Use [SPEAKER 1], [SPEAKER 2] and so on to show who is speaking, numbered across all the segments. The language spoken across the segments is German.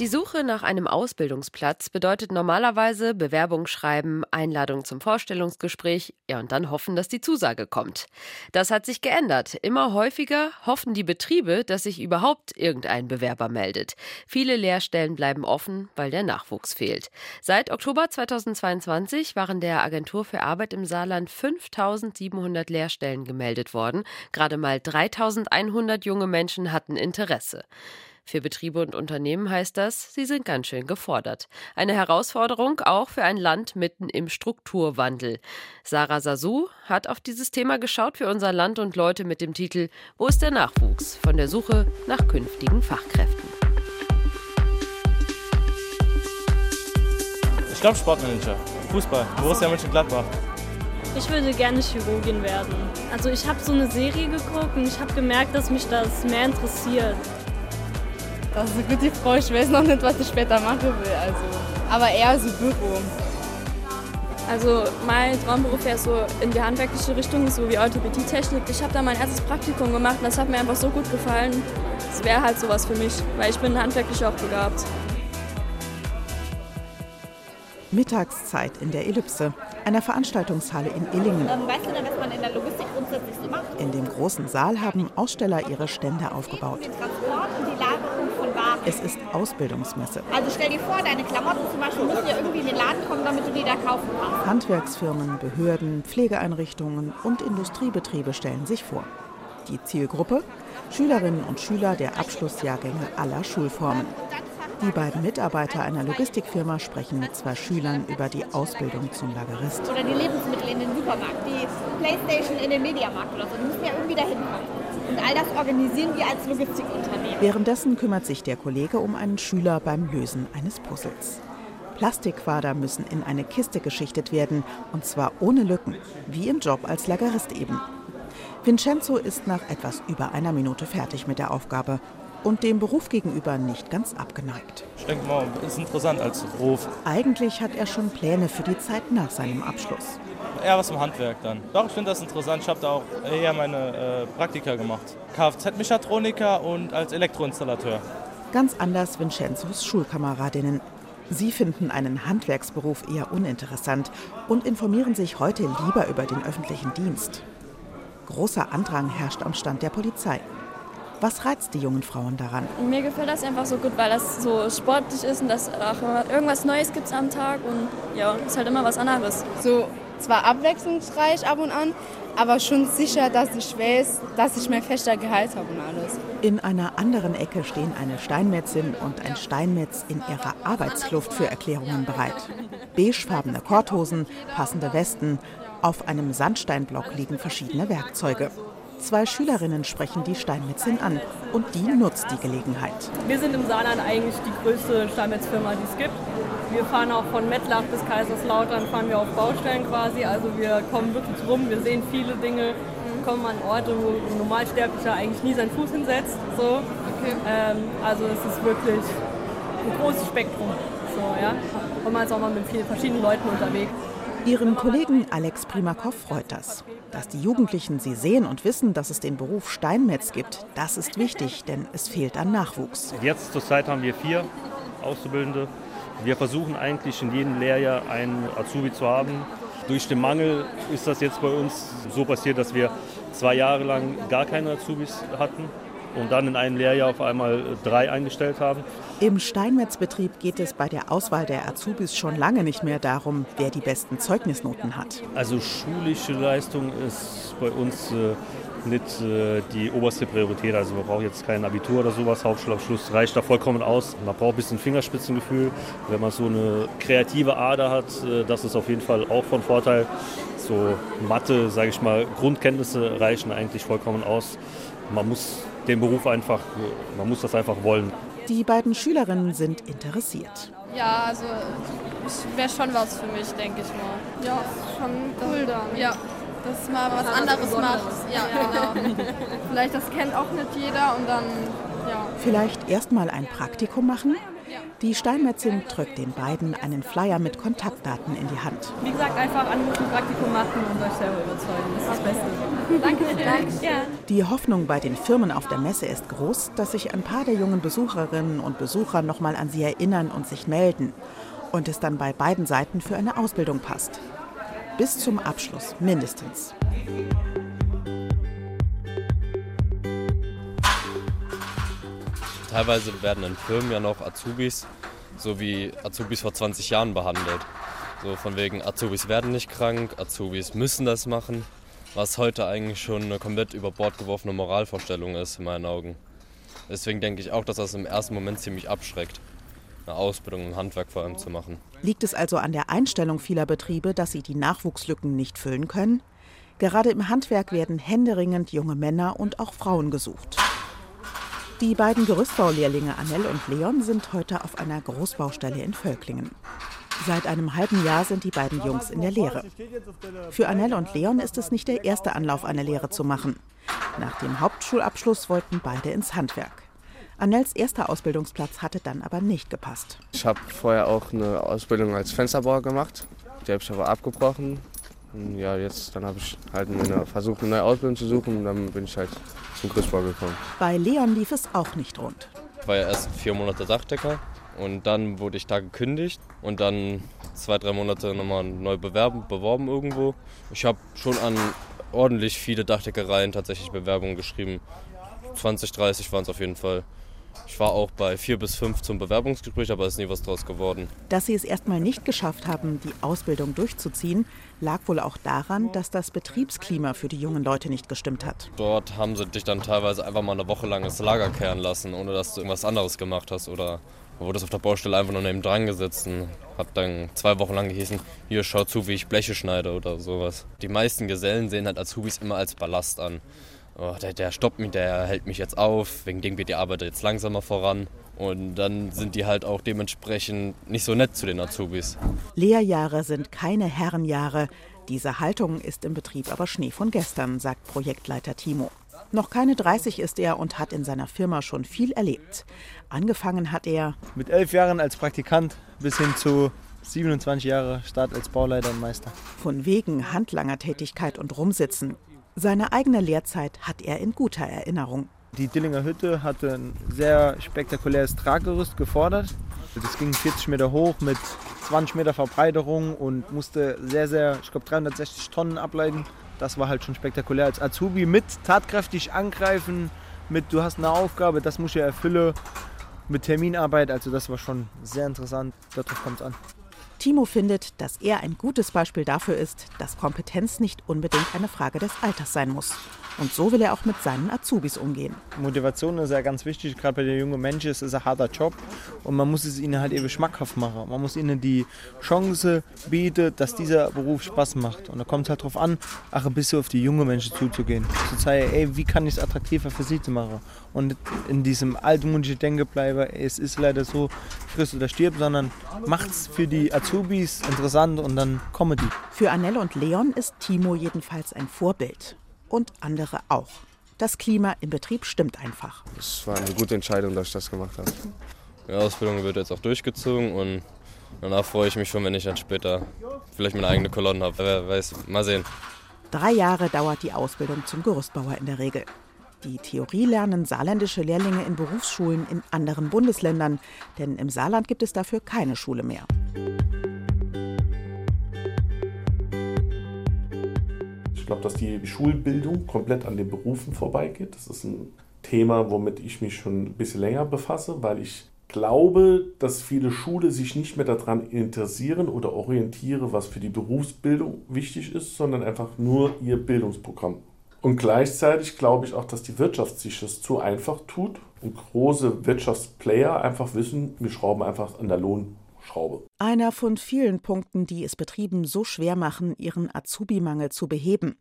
[SPEAKER 1] Die Suche nach einem Ausbildungsplatz bedeutet normalerweise Bewerbung schreiben, Einladung zum Vorstellungsgespräch, ja und dann hoffen, dass die Zusage kommt. Das hat sich geändert. Immer häufiger hoffen die Betriebe, dass sich überhaupt irgendein Bewerber meldet. Viele Lehrstellen bleiben offen, weil der Nachwuchs fehlt. Seit Oktober 2022 waren der Agentur für Arbeit im Saarland 5700 Lehrstellen gemeldet worden. Gerade mal 3100 junge Menschen hatten Interesse. Für Betriebe und Unternehmen heißt das, sie sind ganz schön gefordert. Eine Herausforderung auch für ein Land mitten im Strukturwandel. Sarah Sasu hat auf dieses Thema geschaut für unser Land und Leute mit dem Titel Wo ist der Nachwuchs? Von der Suche nach künftigen Fachkräften.
[SPEAKER 2] Ich glaube Sportmanager, Fußball, Borussia Mönchengladbach.
[SPEAKER 3] Ich würde gerne Chirurgin werden. Also ich habe so eine Serie geguckt und ich habe gemerkt, dass mich das mehr interessiert.
[SPEAKER 4] Das ist eine gute Frage. Ich weiß noch nicht, was ich später machen will. Also. Aber eher so Büro.
[SPEAKER 3] Also mein Traumberuf wäre so in die handwerkliche Richtung, so wie Orthopädie-Technik. Ich habe da mein erstes Praktikum gemacht und das hat mir einfach so gut gefallen. Das wäre halt sowas für mich, weil ich bin handwerklich auch begabt.
[SPEAKER 5] Mittagszeit in der Ellipse, einer Veranstaltungshalle in Illingen.
[SPEAKER 6] Ähm, weißt du denn, was man in der Logistik grundsätzlich so macht?
[SPEAKER 5] In dem großen Saal haben Aussteller ihre Stände aufgebaut.
[SPEAKER 6] Den Transport
[SPEAKER 5] Es ist Ausbildungsmesse.
[SPEAKER 6] Also stell dir vor, deine Klamotten zum Beispiel müssen ja irgendwie in den Laden kommen, damit du die da kaufen kannst.
[SPEAKER 5] Handwerksfirmen, Behörden, Pflegeeinrichtungen und Industriebetriebe stellen sich vor. Die Zielgruppe? Schülerinnen und Schüler der Abschlussjahrgänge aller Schulformen. Die beiden Mitarbeiter einer Logistikfirma sprechen mit zwei Schülern über die Ausbildung zum Lagerist.
[SPEAKER 6] Oder die Lebensmittel in den Supermarkt, die Playstation in den Mediamarkt oder so. Die müssen ja irgendwie dahin kommen. Und all das organisieren wir als Logistikunternehmen.
[SPEAKER 5] Währenddessen kümmert sich der Kollege um einen Schüler beim Lösen eines Puzzles. Plastikquader müssen in eine Kiste geschichtet werden, und zwar ohne Lücken, wie im Job als Lagerist eben. Vincenzo ist nach etwas über einer Minute fertig mit der Aufgabe und dem Beruf gegenüber nicht ganz abgeneigt.
[SPEAKER 2] Ich denke mal, ist interessant als Beruf.
[SPEAKER 5] Eigentlich hat er schon Pläne für die Zeit nach seinem Abschluss.
[SPEAKER 2] Eher was im Handwerk dann. Doch, ich finde das interessant. Ich habe da auch eher meine äh, Praktika gemacht. Kfz-Mechatroniker und als Elektroinstallateur.
[SPEAKER 5] Ganz anders Vincenzos Schulkameradinnen. Sie finden einen Handwerksberuf eher uninteressant und informieren sich heute lieber über den öffentlichen Dienst. Großer Andrang herrscht am Stand der Polizei. Was reizt die jungen Frauen daran?
[SPEAKER 3] Mir gefällt das einfach so gut, weil das so sportlich ist und dass auch irgendwas Neues gibt am Tag und ja, ist halt immer was anderes.
[SPEAKER 4] So zwar abwechslungsreich ab und an, aber schon sicher, dass ich weiß, dass ich mein fester Gehalt habe und alles.
[SPEAKER 5] In einer anderen Ecke stehen eine Steinmetzin und ein Steinmetz in ihrer Arbeitsluft für Erklärungen bereit. Beigefarbene Korthosen, passende Westen. Auf einem Sandsteinblock liegen verschiedene Werkzeuge. Zwei Schülerinnen sprechen die Steinmetzin an und die nutzt die Gelegenheit.
[SPEAKER 7] Wir sind im Saarland eigentlich die größte Steinmetzfirma, die es gibt. Wir fahren auch von Mettlach bis Kaiserslautern, fahren wir auf Baustellen quasi. Also wir kommen wirklich rum, wir sehen viele Dinge, kommen an Orte, wo ein Normalsterblicher eigentlich nie seinen Fuß hinsetzt. So.
[SPEAKER 4] Okay.
[SPEAKER 7] Ähm, also es ist wirklich ein großes Spektrum. So, ja. Und man ist auch mal mit vielen verschiedenen Leuten unterwegs.
[SPEAKER 5] Ihren Kollegen Alex Primakov freut das. Dass die Jugendlichen sie sehen und wissen, dass es den Beruf Steinmetz gibt, das ist wichtig, denn es fehlt an Nachwuchs.
[SPEAKER 8] Jetzt zurzeit haben wir vier Auszubildende. Wir versuchen eigentlich in jedem Lehrjahr einen Azubi zu haben. Durch den Mangel ist das jetzt bei uns so passiert, dass wir zwei Jahre lang gar keine Azubis hatten und dann in einem Lehrjahr auf einmal drei eingestellt haben.
[SPEAKER 5] Im Steinmetzbetrieb geht es bei der Auswahl der Azubis schon lange nicht mehr darum, wer die besten Zeugnisnoten hat.
[SPEAKER 8] Also schulische Leistung ist bei uns äh, nicht äh, die oberste Priorität. Also man braucht jetzt kein Abitur oder sowas. Hauptschulabschluss reicht da vollkommen aus. Man braucht ein bisschen Fingerspitzengefühl. Wenn man so eine kreative Ader hat, äh, das ist auf jeden Fall auch von Vorteil. So Mathe, sage ich mal, Grundkenntnisse reichen eigentlich vollkommen aus. Man muss den Beruf einfach, man muss das einfach wollen.
[SPEAKER 5] Die beiden Schülerinnen sind interessiert.
[SPEAKER 4] Ja, also wäre schon was für mich, denke ich mal. Ja, schon cool dann. Ja, dass man was anderes macht. Ja, genau. Vielleicht das kennt auch nicht jeder und dann
[SPEAKER 5] Vielleicht erst mal ein Praktikum machen? Die Steinmetzin drückt den beiden einen Flyer mit Kontaktdaten in die Hand.
[SPEAKER 7] Wie gesagt, einfach anrufen, Praktikum machen und euch selber überzeugen. Das ist das Beste.
[SPEAKER 3] Danke für Dank. Ja.
[SPEAKER 5] Die Hoffnung bei den Firmen auf der Messe ist groß, dass sich ein paar der jungen Besucherinnen und Besucher noch mal an sie erinnern und sich melden und es dann bei beiden Seiten für eine Ausbildung passt. Bis zum Abschluss mindestens.
[SPEAKER 9] Teilweise werden in Firmen ja noch Azubis, so wie Azubis vor 20 Jahren behandelt. So von wegen Azubis werden nicht krank, Azubis müssen das machen, was heute eigentlich schon eine komplett über Bord geworfene Moralvorstellung ist in meinen Augen. Deswegen denke ich auch, dass das im ersten Moment ziemlich abschreckt, eine Ausbildung im Handwerk vor allem zu machen.
[SPEAKER 5] Liegt es also an der Einstellung vieler Betriebe, dass sie die Nachwuchslücken nicht füllen können? Gerade im Handwerk werden händeringend junge Männer und auch Frauen gesucht. Die beiden Gerüstbaulehrlinge Annelle und Leon sind heute auf einer Großbaustelle in Völklingen. Seit einem halben Jahr sind die beiden Jungs in der Lehre. Für Annelle und Leon ist es nicht der erste Anlauf, eine Lehre zu machen. Nach dem Hauptschulabschluss wollten beide ins Handwerk. Annels erster Ausbildungsplatz hatte dann aber nicht gepasst.
[SPEAKER 10] Ich habe vorher auch eine Ausbildung als Fensterbauer gemacht. Die habe ich aber abgebrochen. Und ja, jetzt dann habe ich halt eine, versucht, eine neue Ausbildung zu suchen und dann bin ich halt zum Gerüstbau gekommen.
[SPEAKER 5] Bei Leon lief es auch nicht rund.
[SPEAKER 9] Ich war ja erst vier Monate Dachdecker und dann wurde ich da gekündigt und dann zwei, drei Monate nochmal neu bewerben, beworben irgendwo. Ich habe schon an ordentlich viele Dachdeckereien tatsächlich Bewerbungen geschrieben. 20, 30 waren es auf jeden Fall. Ich war auch bei vier bis fünf zum Bewerbungsgespräch, aber es ist nie was draus geworden.
[SPEAKER 5] Dass sie es erstmal nicht geschafft haben, die Ausbildung durchzuziehen, lag wohl auch daran, dass das Betriebsklima für die jungen Leute nicht gestimmt hat.
[SPEAKER 9] Dort haben sie dich dann teilweise einfach mal eine Woche lang ins Lager kehren lassen, ohne dass du irgendwas anderes gemacht hast. Oder du wurdest auf der Baustelle einfach nur neben dran gesetzt und hat dann zwei Wochen lang gehießen, hier schau zu, wie ich Bleche schneide oder sowas. Die meisten Gesellen sehen halt Azubis immer als Ballast an oh, der, der stoppt mich, der hält mich jetzt auf, wegen dem geht die Arbeit jetzt langsamer voran. Und dann sind die halt auch dementsprechend nicht so nett zu den Azubis.
[SPEAKER 5] Lehrjahre sind keine Herrenjahre. Diese Haltung ist im Betrieb aber Schnee von gestern, sagt Projektleiter Timo. Noch keine 30 ist er und hat in seiner Firma schon viel erlebt. Angefangen hat er
[SPEAKER 11] mit elf Jahren als Praktikant bis hin zu 27 Jahre Start als Bauleiter und Meister.
[SPEAKER 5] Von wegen Handlangertätigkeit und Rumsitzen seine eigene Lehrzeit hat er in guter Erinnerung.
[SPEAKER 11] Die Dillinger Hütte hatte ein sehr spektakuläres Traggerüst gefordert. Das ging 40 Meter hoch mit 20 Meter Verbreiterung und musste sehr, sehr, ich glaube 360 Tonnen ableiten. Das war halt schon spektakulär als Azubi mit tatkräftig angreifen, mit du hast eine Aufgabe, das muss ich erfüllen, mit Terminarbeit. Also das war schon sehr interessant. Darauf kommt es an.
[SPEAKER 5] Timo findet, dass er ein gutes Beispiel dafür ist, dass Kompetenz nicht unbedingt eine Frage des Alters sein muss. Und so will er auch mit seinen Azubis umgehen.
[SPEAKER 11] Motivation ist ja ganz wichtig, gerade bei den jungen Menschen ist es ein harter Job und man muss es ihnen halt eben schmackhaft machen. Man muss ihnen die Chance bieten, dass dieser Beruf Spaß macht. Und da kommt es halt darauf an, auch ein bisschen auf die jungen Menschen zuzugehen. Zu zeigen, ey, wie kann ich es attraktiver für sie zu machen? Und in diesem altmodischen Denken bleiben, es ist leider so, friss oder stirb, sondern macht es für die Azubis interessant und dann die.
[SPEAKER 5] Für Annelle und Leon ist Timo jedenfalls ein Vorbild und andere auch. Das Klima im Betrieb stimmt einfach.
[SPEAKER 10] Es war eine gute Entscheidung, dass ich das gemacht habe.
[SPEAKER 9] Die Ausbildung wird jetzt auch durchgezogen und danach freue ich mich schon, wenn ich dann später vielleicht meine eigene Kolonne habe. Wer weiß, mal sehen.
[SPEAKER 5] Drei Jahre dauert die Ausbildung zum Gerüstbauer in der Regel. Die Theorie lernen saarländische Lehrlinge in Berufsschulen in anderen Bundesländern, denn im Saarland gibt es dafür keine Schule mehr.
[SPEAKER 12] Ich glaube, dass die Schulbildung komplett an den Berufen vorbeigeht. Das ist ein Thema, womit ich mich schon ein bisschen länger befasse, weil ich glaube, dass viele Schulen sich nicht mehr daran interessieren oder orientieren, was für die Berufsbildung wichtig ist, sondern einfach nur ihr Bildungsprogramm. Und gleichzeitig glaube ich auch, dass die Wirtschaft sich das zu einfach tut und große Wirtschaftsplayer einfach wissen, wir schrauben einfach an der Lohn Schraube.
[SPEAKER 5] Einer von vielen Punkten, die es Betrieben so schwer machen, ihren Azubi-Mangel zu beheben.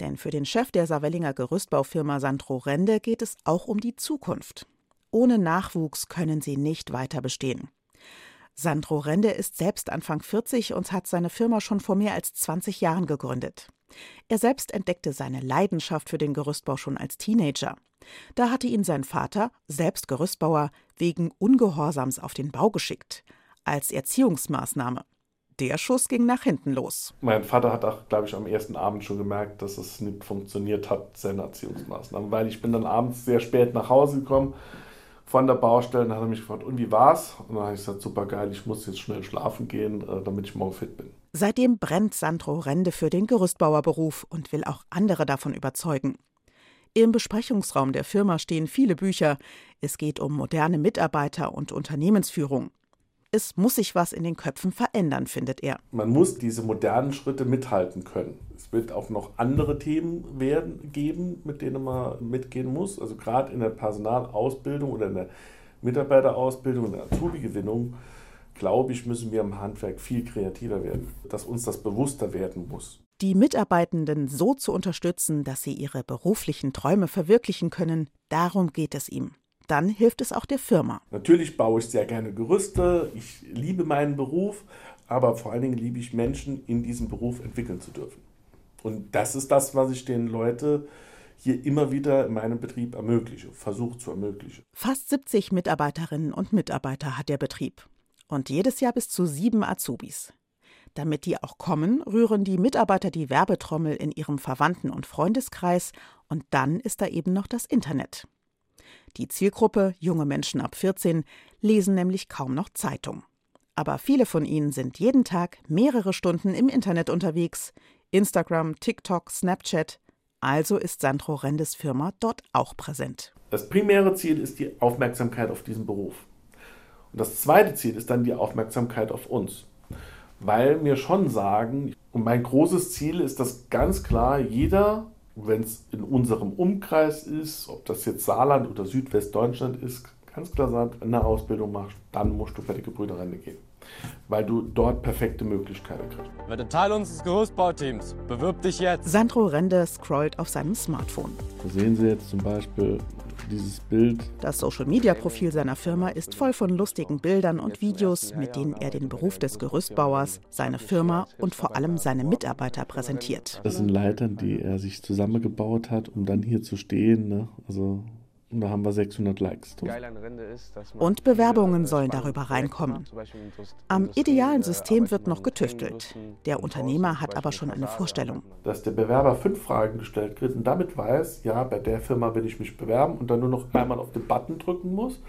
[SPEAKER 5] Denn für den Chef der Saarwellinger Gerüstbaufirma Sandro Rende geht es auch um die Zukunft. Ohne Nachwuchs können sie nicht weiter bestehen. Sandro Rende ist selbst Anfang 40 und hat seine Firma schon vor mehr als 20 Jahren gegründet. Er selbst entdeckte seine Leidenschaft für den Gerüstbau schon als Teenager. Da hatte ihn sein Vater, selbst Gerüstbauer, wegen Ungehorsams auf den Bau geschickt. Als Erziehungsmaßnahme. Der Schuss ging nach hinten los.
[SPEAKER 12] Mein Vater hat auch, glaube ich, am ersten Abend schon gemerkt, dass es nicht funktioniert hat, seine Erziehungsmaßnahmen. Weil ich bin dann abends sehr spät nach Hause gekommen von der Baustelle und hat er mich gefragt, und wie war's? Und dann habe ich gesagt, super geil, ich muss jetzt schnell schlafen gehen, äh, damit ich morgen fit bin.
[SPEAKER 5] Seitdem brennt Sandro Rende für den Gerüstbauerberuf und will auch andere davon überzeugen. Im Besprechungsraum der Firma stehen viele Bücher. Es geht um moderne Mitarbeiter und Unternehmensführung. Es muss sich was in den Köpfen verändern, findet er.
[SPEAKER 12] Man muss diese modernen Schritte mithalten können. Es wird auch noch andere Themen werden, geben, mit denen man mitgehen muss. Also gerade in der Personalausbildung oder in der Mitarbeiterausbildung, in der Azubi-Gewinnung, glaube ich, müssen wir im Handwerk viel kreativer werden, dass uns das bewusster werden muss.
[SPEAKER 5] Die Mitarbeitenden so zu unterstützen, dass sie ihre beruflichen Träume verwirklichen können, darum geht es ihm dann hilft es auch der Firma.
[SPEAKER 12] Natürlich baue ich sehr gerne Gerüste, ich liebe meinen Beruf, aber vor allen Dingen liebe ich Menschen in diesem Beruf entwickeln zu dürfen. Und das ist das, was ich den Leuten hier immer wieder in meinem Betrieb ermögliche, versuche zu ermöglichen.
[SPEAKER 5] Fast 70 Mitarbeiterinnen und Mitarbeiter hat der Betrieb. Und jedes Jahr bis zu sieben Azubis. Damit die auch kommen, rühren die Mitarbeiter die Werbetrommel in ihrem Verwandten- und Freundeskreis und dann ist da eben noch das Internet. Die Zielgruppe, junge Menschen ab 14, lesen nämlich kaum noch Zeitung. Aber viele von ihnen sind jeden Tag mehrere Stunden im Internet unterwegs. Instagram, TikTok, Snapchat. Also ist Sandro Rendes Firma dort auch präsent.
[SPEAKER 12] Das primäre Ziel ist die Aufmerksamkeit auf diesen Beruf. Und das zweite Ziel ist dann die Aufmerksamkeit auf uns. Weil wir schon sagen, und mein großes Ziel ist, dass ganz klar jeder wenn es in unserem Umkreis ist, ob das jetzt Saarland oder Südwestdeutschland ist, ganz klar sagt, eine Ausbildung machst, dann musst du bei den Gebrüder gehen. Weil du dort perfekte Möglichkeiten kriegst.
[SPEAKER 13] Werde Teil unseres Gerüstbauteams. Bewirb dich jetzt.
[SPEAKER 5] Sandro Rende scrollt auf seinem Smartphone.
[SPEAKER 12] Da sehen Sie jetzt zum Beispiel dieses Bild.
[SPEAKER 5] Das Social-Media-Profil seiner Firma ist voll von lustigen Bildern und Videos, mit denen er den Beruf des Gerüstbauers, seine Firma und vor allem seine Mitarbeiter präsentiert.
[SPEAKER 12] Das sind Leitern, die er sich zusammengebaut hat, um dann hier zu stehen. Ne? Also und da haben wir 600 Likes.
[SPEAKER 5] Und Bewerbungen sollen darüber reinkommen. Am idealen System wird noch getüftelt. Der Unternehmer hat aber schon eine Vorstellung.
[SPEAKER 12] Dass der Bewerber fünf Fragen gestellt kriegt und damit weiß, ja, bei der Firma will ich mich bewerben und dann nur noch einmal auf den Button drücken muss.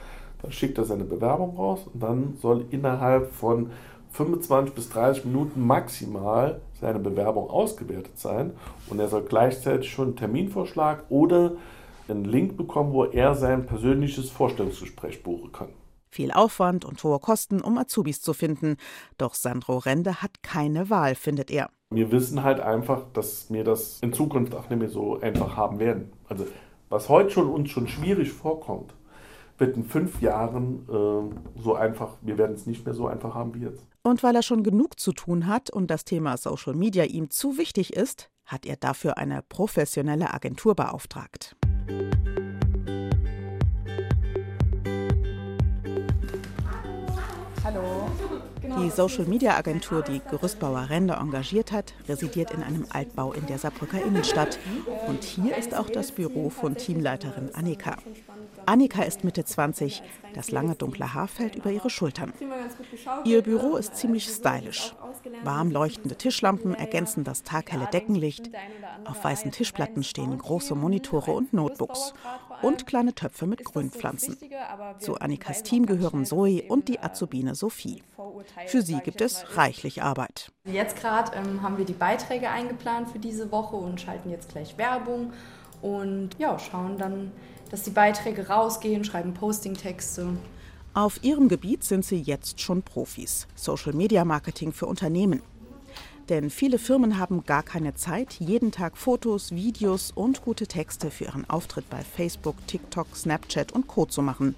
[SPEAKER 12] Dann schickt er seine Bewerbung raus und dann soll innerhalb von 25 bis 30 Minuten maximal seine Bewerbung ausgewertet sein und er soll gleichzeitig schon einen Terminvorschlag oder einen Link bekommen, wo er sein persönliches Vorstellungsgespräch buchen kann.
[SPEAKER 5] Viel Aufwand und hohe Kosten, um Azubis zu finden. Doch Sandro Rende hat keine Wahl, findet er.
[SPEAKER 12] Wir wissen halt einfach, dass wir das in Zukunft auch nicht mehr so einfach haben werden. Also was heute schon uns schon schwierig vorkommt, wird in fünf Jahren äh, so einfach, wir werden es nicht mehr so einfach haben wie jetzt.
[SPEAKER 5] Und weil er schon genug zu tun hat und das Thema Social Media ihm zu wichtig ist, hat er dafür eine professionelle Agentur beauftragt.
[SPEAKER 14] Hallo.
[SPEAKER 5] Die Social-Media-Agentur, die Gerüstbauer Rende engagiert hat, residiert in einem Altbau in der Saarbrücker Innenstadt. Und hier ist auch das Büro von Teamleiterin Annika. Annika ist Mitte 20. Das lange dunkle Haar fällt über ihre Schultern. Ihr Büro ist ziemlich stylisch. Warm leuchtende Tischlampen ergänzen das taghelle Deckenlicht. Auf weißen Tischplatten stehen große Monitore und Notebooks und kleine Töpfe mit Grünpflanzen. Zu Annikas Team gehören Zoe und die Azubine Sophie. Für sie gibt es reichlich Arbeit.
[SPEAKER 14] Jetzt gerade ähm, haben wir die Beiträge eingeplant für diese Woche und schalten jetzt gleich Werbung und ja, schauen dann, dass die Beiträge rausgehen, schreiben Postingtexte.
[SPEAKER 5] Auf ihrem Gebiet sind sie jetzt schon Profis. Social Media Marketing für Unternehmen. Denn viele Firmen haben gar keine Zeit, jeden Tag Fotos, Videos und gute Texte für ihren Auftritt bei Facebook, TikTok, Snapchat und Co. zu machen.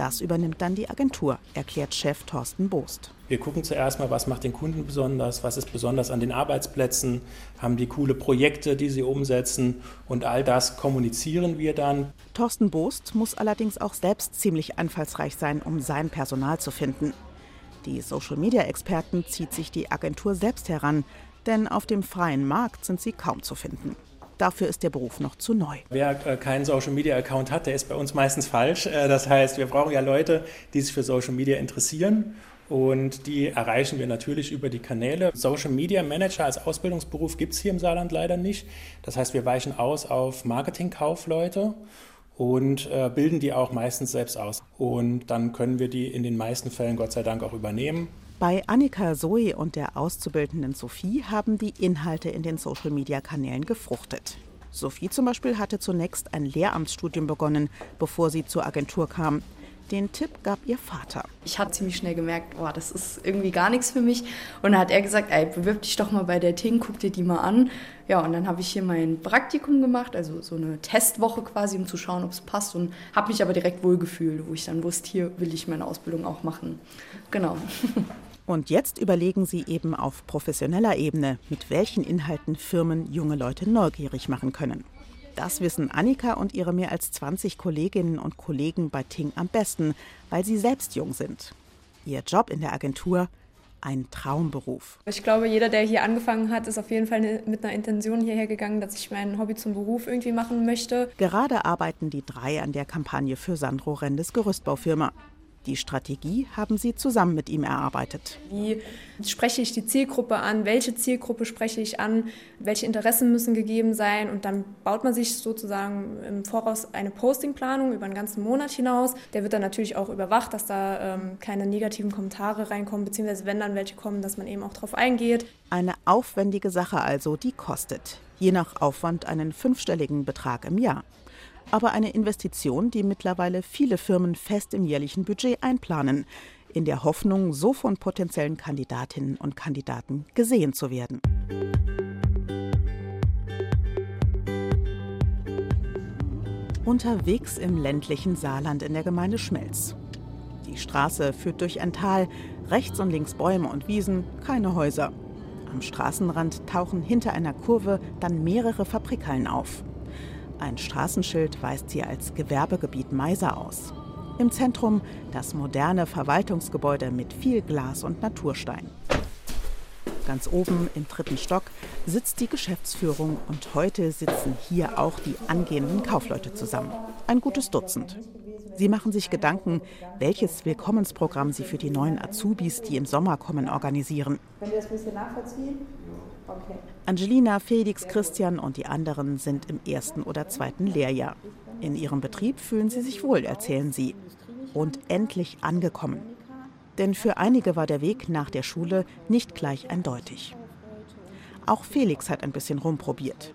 [SPEAKER 5] Das übernimmt dann die Agentur, erklärt Chef Thorsten Boost.
[SPEAKER 15] Wir gucken zuerst mal, was macht den Kunden besonders, was ist besonders an den Arbeitsplätzen, haben die coole Projekte, die sie umsetzen und all das kommunizieren wir dann.
[SPEAKER 5] Thorsten Boost muss allerdings auch selbst ziemlich einfallsreich sein, um sein Personal zu finden. Die Social-Media-Experten zieht sich die Agentur selbst heran, denn auf dem freien Markt sind sie kaum zu finden. Dafür ist der Beruf noch zu neu.
[SPEAKER 15] Wer äh, keinen Social Media Account hat, der ist bei uns meistens falsch. Äh, das heißt, wir brauchen ja Leute, die sich für Social Media interessieren. Und die erreichen wir natürlich über die Kanäle. Social Media Manager als Ausbildungsberuf gibt es hier im Saarland leider nicht. Das heißt, wir weichen aus auf Marketingkaufleute und äh, bilden die auch meistens selbst aus. Und dann können wir die in den meisten Fällen Gott sei Dank auch übernehmen.
[SPEAKER 5] Bei Annika Zoe und der Auszubildenden Sophie haben die Inhalte in den Social-Media-Kanälen gefruchtet. Sophie zum Beispiel hatte zunächst ein Lehramtsstudium begonnen, bevor sie zur Agentur kam. Den Tipp gab ihr Vater.
[SPEAKER 14] Ich habe ziemlich schnell gemerkt, oh, das ist irgendwie gar nichts für mich. Und dann hat er gesagt, ey, bewirb dich doch mal bei der Ting, guck dir die mal an. Ja, und dann habe ich hier mein Praktikum gemacht, also so eine Testwoche quasi, um zu schauen, ob es passt. Und habe mich aber direkt wohlgefühlt, wo ich dann wusste, hier will ich meine Ausbildung auch machen. Genau.
[SPEAKER 5] Und jetzt überlegen sie eben auf professioneller Ebene, mit welchen Inhalten Firmen junge Leute neugierig machen können. Das wissen Annika und ihre mehr als 20 Kolleginnen und Kollegen bei Ting am besten, weil sie selbst jung sind. Ihr Job in der Agentur ein Traumberuf.
[SPEAKER 3] Ich glaube, jeder, der hier angefangen hat, ist auf jeden Fall mit einer Intention hierher gegangen, dass ich mein Hobby zum Beruf irgendwie machen möchte.
[SPEAKER 5] Gerade arbeiten die drei an der Kampagne für Sandro Rendes Gerüstbaufirma. Die Strategie haben sie zusammen mit ihm erarbeitet.
[SPEAKER 3] Wie spreche ich die Zielgruppe an? Welche Zielgruppe spreche ich an? Welche Interessen müssen gegeben sein? Und dann baut man sich sozusagen im Voraus eine Postingplanung über einen ganzen Monat hinaus. Der wird dann natürlich auch überwacht, dass da ähm, keine negativen Kommentare reinkommen, beziehungsweise wenn dann welche kommen, dass man eben auch darauf eingeht.
[SPEAKER 5] Eine aufwendige Sache also, die kostet. Je nach Aufwand einen fünfstelligen Betrag im Jahr aber eine Investition, die mittlerweile viele Firmen fest im jährlichen Budget einplanen, in der Hoffnung, so von potenziellen Kandidatinnen und Kandidaten gesehen zu werden. Unterwegs im ländlichen Saarland in der Gemeinde Schmelz. Die Straße führt durch ein Tal, rechts und links Bäume und Wiesen, keine Häuser. Am Straßenrand tauchen hinter einer Kurve dann mehrere Fabrikhallen auf. Ein Straßenschild weist sie als Gewerbegebiet Meiser aus. Im Zentrum das moderne Verwaltungsgebäude mit viel Glas und Naturstein. Ganz oben im dritten Stock sitzt die Geschäftsführung und heute sitzen hier auch die angehenden Kaufleute zusammen. Ein gutes Dutzend. Sie machen sich Gedanken, welches Willkommensprogramm sie für die neuen Azubis, die im Sommer kommen, organisieren. Können Sie das ein bisschen nachvollziehen? Okay. Angelina, Felix, Christian und die anderen sind im ersten oder zweiten Lehrjahr. In ihrem Betrieb fühlen sie sich wohl, erzählen sie. Und endlich angekommen. Denn für einige war der Weg nach der Schule nicht gleich eindeutig. Auch Felix hat ein bisschen rumprobiert.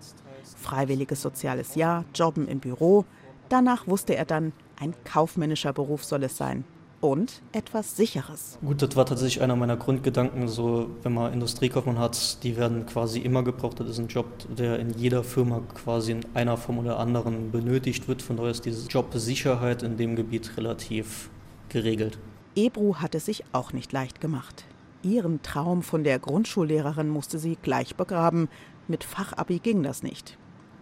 [SPEAKER 5] Freiwilliges soziales Jahr, Jobben im Büro. Danach wusste er dann, ein kaufmännischer Beruf soll es sein und etwas Sicheres.
[SPEAKER 16] Gut, das war tatsächlich einer meiner Grundgedanken. So, wenn man Industriekaufmann hat, die werden quasi immer gebraucht. Das ist ein Job, der in jeder Firma quasi in einer Form oder anderen benötigt wird. Von daher ist diese Jobsicherheit in dem Gebiet relativ geregelt.
[SPEAKER 5] Ebru hat es sich auch nicht leicht gemacht. Ihren Traum von der Grundschullehrerin musste sie gleich begraben. Mit Fachabi ging das nicht.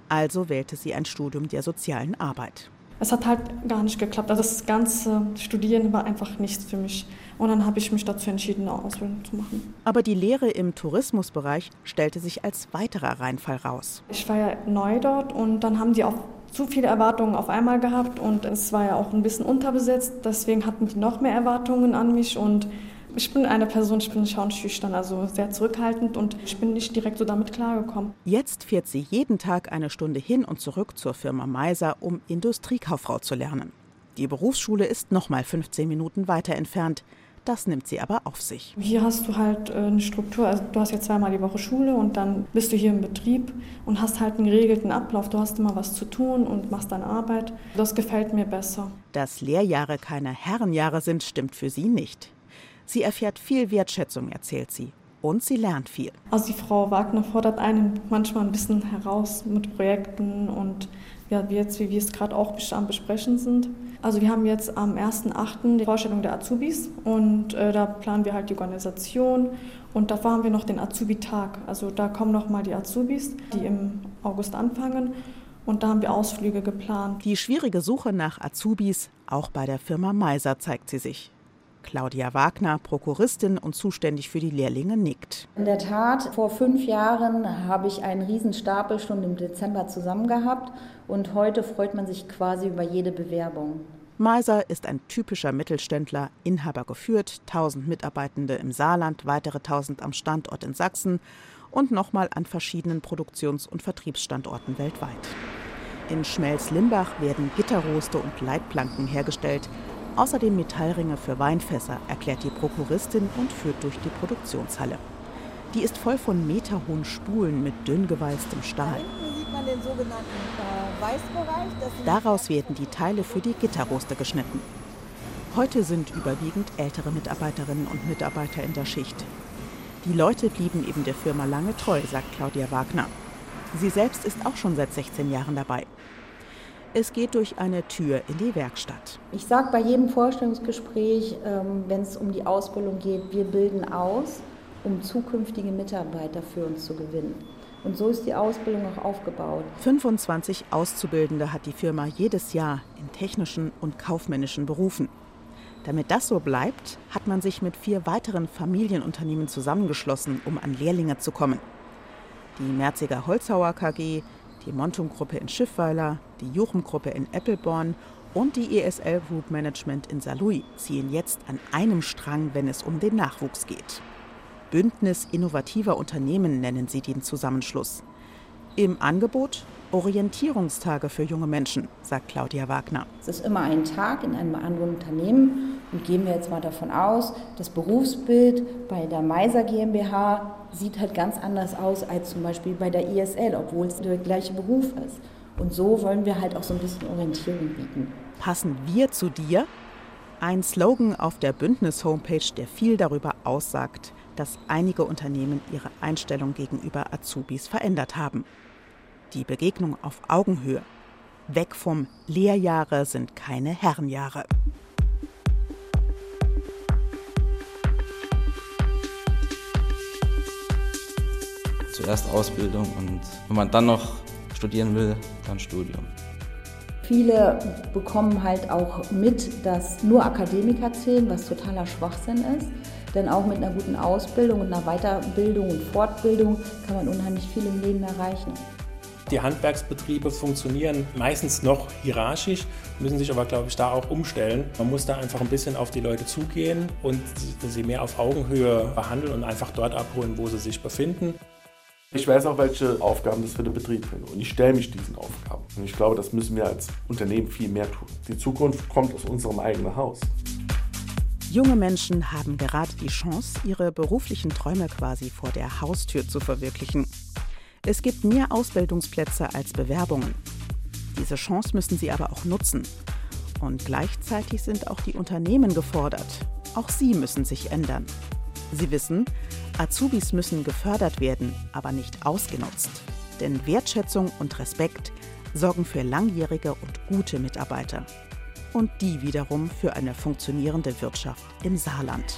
[SPEAKER 5] Also wählte sie ein Studium der sozialen Arbeit
[SPEAKER 3] es hat halt gar nicht geklappt. Also das ganze Studieren war einfach nichts für mich. Und dann habe ich mich dazu entschieden, eine Ausbildung zu machen.
[SPEAKER 5] Aber die Lehre im Tourismusbereich stellte sich als weiterer Reinfall raus.
[SPEAKER 3] Ich war ja neu dort und dann haben die auch zu viele Erwartungen auf einmal gehabt und es war ja auch ein bisschen unterbesetzt. Deswegen hatten die noch mehr Erwartungen an mich und ich bin eine Person, ich bin schüchtern, also sehr zurückhaltend und ich bin nicht direkt so damit klargekommen.
[SPEAKER 5] Jetzt fährt sie jeden Tag eine Stunde hin und zurück zur Firma Meiser, um Industriekauffrau zu lernen. Die Berufsschule ist noch mal 15 Minuten weiter entfernt. Das nimmt sie aber auf sich.
[SPEAKER 3] Hier hast du halt äh, eine Struktur, also du hast ja zweimal die Woche Schule und dann bist du hier im Betrieb und hast halt einen geregelten Ablauf. Du hast immer was zu tun und machst deine Arbeit. Das gefällt mir besser.
[SPEAKER 5] Dass Lehrjahre keine Herrenjahre sind, stimmt für sie nicht. Sie erfährt viel Wertschätzung, erzählt sie. Und sie lernt viel.
[SPEAKER 3] Also die Frau Wagner fordert einen manchmal ein bisschen heraus mit Projekten und ja, wie jetzt, wie wir es gerade auch am Besprechen sind. Also wir haben jetzt am 1.8. die Vorstellung der Azubis und äh, da planen wir halt die Organisation und davor haben wir noch den Azubi-Tag. Also da kommen nochmal die Azubis, die im August anfangen und da haben wir Ausflüge geplant.
[SPEAKER 5] Die schwierige Suche nach Azubis, auch bei der Firma Meiser, zeigt sie sich. Claudia Wagner, Prokuristin und zuständig für die Lehrlinge, nickt.
[SPEAKER 17] In der Tat, vor fünf Jahren habe ich einen Riesenstapel schon im Dezember zusammen gehabt und heute freut man sich quasi über jede Bewerbung.
[SPEAKER 5] Meiser ist ein typischer Mittelständler, Inhaber geführt, 1000 Mitarbeitende im Saarland, weitere 1000 am Standort in Sachsen und nochmal an verschiedenen Produktions- und Vertriebsstandorten weltweit. In Schmelz-Limbach werden Gitterroste und Leitplanken hergestellt, außerdem Metallringe für Weinfässer, erklärt die Prokuristin und führt durch die Produktionshalle. Die ist voll von meterhohen Spulen mit dünn gewalztem Stahl.
[SPEAKER 18] äh.
[SPEAKER 5] Daraus werden die Teile für die Gitterroste geschnitten. Heute sind überwiegend ältere Mitarbeiterinnen und Mitarbeiter in der Schicht. Die Leute blieben eben der Firma lange treu, sagt Claudia Wagner. Sie selbst ist auch schon seit 16 Jahren dabei. Es geht durch eine Tür in die Werkstatt.
[SPEAKER 17] Ich sage bei jedem Vorstellungsgespräch, ähm, wenn es um die Ausbildung geht, wir bilden aus, um zukünftige Mitarbeiter für uns zu gewinnen. Und so ist die Ausbildung auch aufgebaut.
[SPEAKER 5] 25 Auszubildende hat die Firma jedes Jahr in technischen und kaufmännischen Berufen. Damit das so bleibt, hat man sich mit vier weiteren Familienunternehmen zusammengeschlossen, um an Lehrlinge zu kommen. Die Merziger Holzhauer KG, die Montum-Gruppe in Schiffweiler, die Juchem-Gruppe in Eppelborn und die ESL Group Management in Saarlouis ziehen jetzt an einem Strang, wenn es um den Nachwuchs geht. Bündnis innovativer Unternehmen nennen sie den Zusammenschluss. Im Angebot Orientierungstage für junge Menschen, sagt Claudia Wagner.
[SPEAKER 17] Es ist immer ein Tag in einem anderen Unternehmen und gehen wir jetzt mal davon aus, das Berufsbild bei der Meiser GmbH sieht halt ganz anders aus als zum Beispiel bei der ISL, obwohl es der gleiche Beruf ist. Und so wollen wir halt auch so ein bisschen Orientierung bieten.
[SPEAKER 5] Passen wir zu dir? Ein Slogan auf der Bündnis-Homepage, der viel darüber aussagt, dass einige Unternehmen ihre Einstellung gegenüber Azubis verändert haben. Die Begegnung auf Augenhöhe. Weg vom Lehrjahre sind keine Herrenjahre.
[SPEAKER 19] Zuerst Ausbildung und wenn man dann noch studieren will, dann Studium.
[SPEAKER 17] Viele bekommen halt auch mit, dass nur Akademiker zählen, was totaler Schwachsinn ist. Denn auch mit einer guten Ausbildung und einer Weiterbildung und Fortbildung kann man unheimlich viel im Leben erreichen.
[SPEAKER 15] Die Handwerksbetriebe funktionieren meistens noch hierarchisch, müssen sich aber, glaube ich, da auch umstellen. Man muss da einfach ein bisschen auf die Leute zugehen und sie mehr auf Augenhöhe behandeln und einfach dort abholen, wo sie sich befinden.
[SPEAKER 12] Ich weiß auch, welche Aufgaben das für den Betrieb sind. Und ich stelle mich diesen Aufgaben. Und ich glaube, das müssen wir als Unternehmen viel mehr tun. Die Zukunft kommt aus unserem eigenen Haus.
[SPEAKER 5] Junge Menschen haben gerade die Chance, ihre beruflichen Träume quasi vor der Haustür zu verwirklichen. Es gibt mehr Ausbildungsplätze als Bewerbungen. Diese Chance müssen sie aber auch nutzen. Und gleichzeitig sind auch die Unternehmen gefordert. Auch sie müssen sich ändern. Sie wissen, Azubis müssen gefördert werden, aber nicht ausgenutzt. Denn Wertschätzung und Respekt sorgen für langjährige und gute Mitarbeiter. Und die wiederum für eine funktionierende Wirtschaft im Saarland.